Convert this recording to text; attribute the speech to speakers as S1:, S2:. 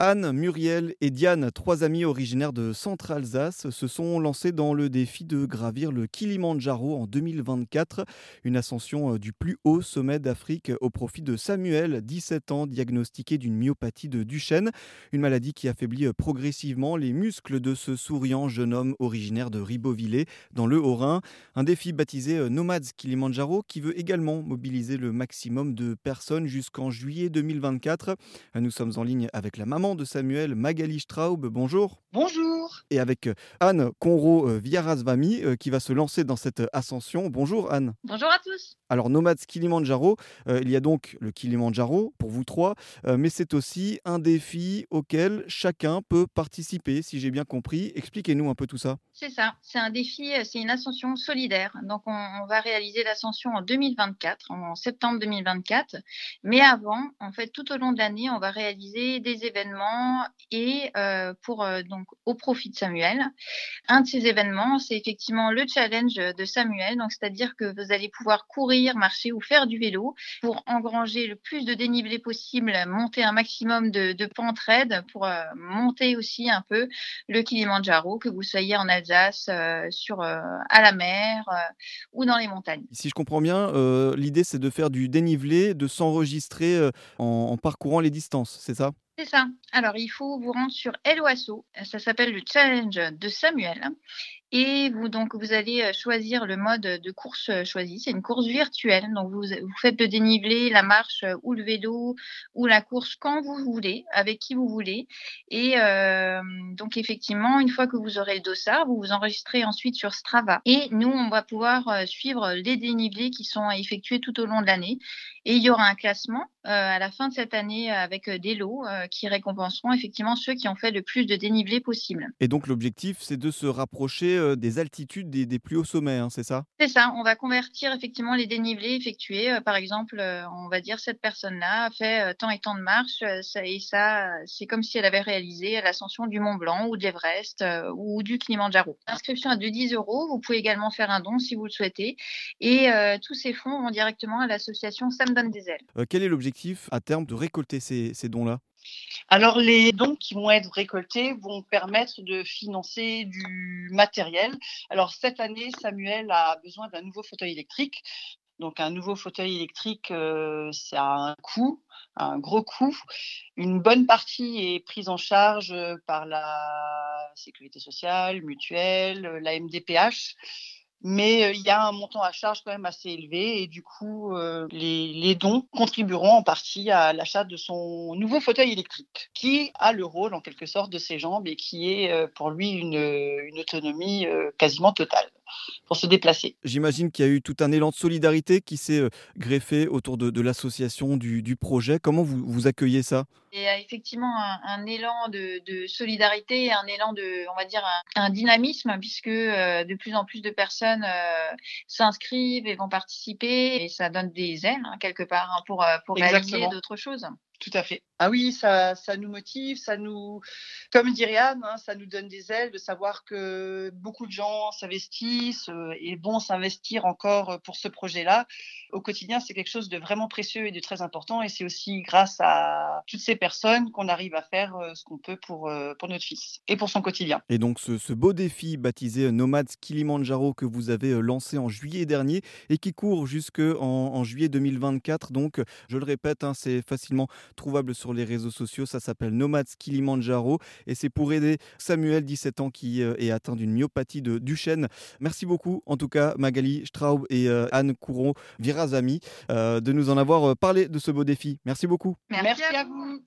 S1: Anne, Muriel et Diane, trois amis originaires de Centre-Alsace, se sont lancés dans le défi de gravir le Kilimandjaro en 2024, une ascension euh, du plus haut sommet d'Afrique au profit de Samuel, 17 ans, diagnostiqué d'une myopathie de Duchenne, une maladie qui affaiblit euh, progressivement les muscles de ce souriant jeune homme originaire de Ribeauvillé, dans le Haut-Rhin. Un défi baptisé euh, Nomads Kilimandjaro qui veut également mobiliser le maximum de personnes jusqu'en juillet 2024. Nous sommes en ligne avec la maman de Samuel, Magali Straub. Bonjour.
S2: Bonjour.
S1: Et avec euh, Anne Conro-Villarasvami euh, qui va se lancer dans cette ascension. Bonjour Anne.
S3: Bonjour à tous.
S1: Alors Nomads Kilimandjaro, euh, il y a donc le Kilimandjaro pour vous trois, mais c'est aussi un défi auquel chacun peut participer, si j'ai bien compris. Expliquez-nous un peu tout ça.
S3: C'est ça, c'est un défi, c'est une ascension solidaire. Donc on, on va réaliser l'ascension en 2024, en septembre 2024. Mais avant, en fait, tout au long de l'année, on va réaliser des événements et euh, pour euh, donc au profit de Samuel. Un de ces événements, c'est effectivement le challenge de Samuel. Donc c'est-à-dire que vous allez pouvoir courir, marcher ou faire du vélo pour engranger le plus de dénivelé possible, monter un maximum de, de pentes raides pour euh, monter aussi un peu le Kilimandjaro, que vous soyez en Alsace, sur à la mer ou dans les montagnes.
S1: Si je comprends bien, l'idée c'est de faire du dénivelé, de s'enregistrer en, en parcourant les distances, c'est ça?
S3: C'est ça. Alors, il faut vous rendre sur Eloasso. Ça s'appelle le challenge de Samuel. Et vous, donc, vous allez euh, choisir le mode de course euh, choisi. C'est une course virtuelle. Donc, vous, vous faites le dénivelé, la marche euh, ou le vélo ou la course quand vous voulez, avec qui vous voulez. Et donc, effectivement, une fois que vous aurez le dossard, vous vous enregistrez ensuite sur Strava. Et nous, on va pouvoir suivre les dénivelés qui sont effectués tout au long de l'année. Et il y aura un classement à la fin de cette année avec des lots qui récompenseront effectivement ceux qui ont fait le plus de dénivelé possible.
S1: Et donc, l'objectif, c'est de se rapprocher euh, des altitudes des, des plus hauts sommets, hein, c'est ça?
S3: C'est ça. On va convertir effectivement les dénivelés effectués. par exemple, on va dire cette personne-là a fait tant et tant de marches ça, et ça, c'est comme si elle avait réalisé l'ascension du Mont Blanc ou de l'Everest ou du Kilimanjaro. L'inscription est de 10 euros. Vous pouvez également faire un don si vous le souhaitez. Et tous ces fonds vont directement à l'association Ça me donne des ailes.
S1: quel est l'objectif à terme de récolter ces, ces dons-là?
S2: Alors, les dons qui vont être récoltés vont permettre de financer du matériel. Alors, cette année, Samuel a besoin d'un nouveau fauteuil électrique. Donc, un nouveau fauteuil électrique, euh, ça a un coût, un gros coût. Une bonne partie est prise en charge par la sécurité sociale, mutuelle, la MDPH mais il y a un montant à charge quand même assez élevé et du coup les, les, dons contribueront en partie à l'achat de son nouveau fauteuil électrique qui a le rôle en quelque sorte de ses jambes et qui est pour lui une, autonomie quasiment totale pour se déplacer.
S1: J'imagine qu'il y a eu tout un élan de solidarité qui s'est greffé autour de, l'association, du, projet. Comment vous accueillez ça?
S3: Il y a effectivement un, un élan de, de, solidarité, un élan de, on va dire, un, un dynamisme, puisque euh, de plus en plus de personnes euh, s'inscrivent et vont participer, et ça donne des ailes, hein, quelque part, hein, pour, pour réaliser d'autres choses.
S2: Tout à fait. Ah oui, ça, ça nous motive, ça nous, comme dirait Anne, hein, ça nous donne des ailes de savoir que beaucoup de gens s'investissent euh, et vont s'investir encore pour ce projet-là. Au quotidien, c'est quelque chose de vraiment précieux et de très important. Et c'est aussi grâce à toutes ces personnes qu'on arrive à faire euh, ce qu'on peut pour, euh, pour notre fils et pour son quotidien.
S1: Et donc, ce, ce beau défi baptisé Nomads Kilimanjaro que vous avez lancé en juillet dernier et qui court jusqu'en en juillet 2024. Donc, je le répète, hein, c'est facilement trouvable sur les réseaux sociaux. Ça s'appelle Nomads Kilimanjaro et c'est pour aider Samuel, 17 ans, qui euh, est atteint d'une myopathie de Duchenne. Merci beaucoup, en tout cas, Magali Straub et euh, Anne Couron Virazami, euh, de nous en avoir parlé de ce beau défi. Merci beaucoup.
S3: Merci, Merci à vous.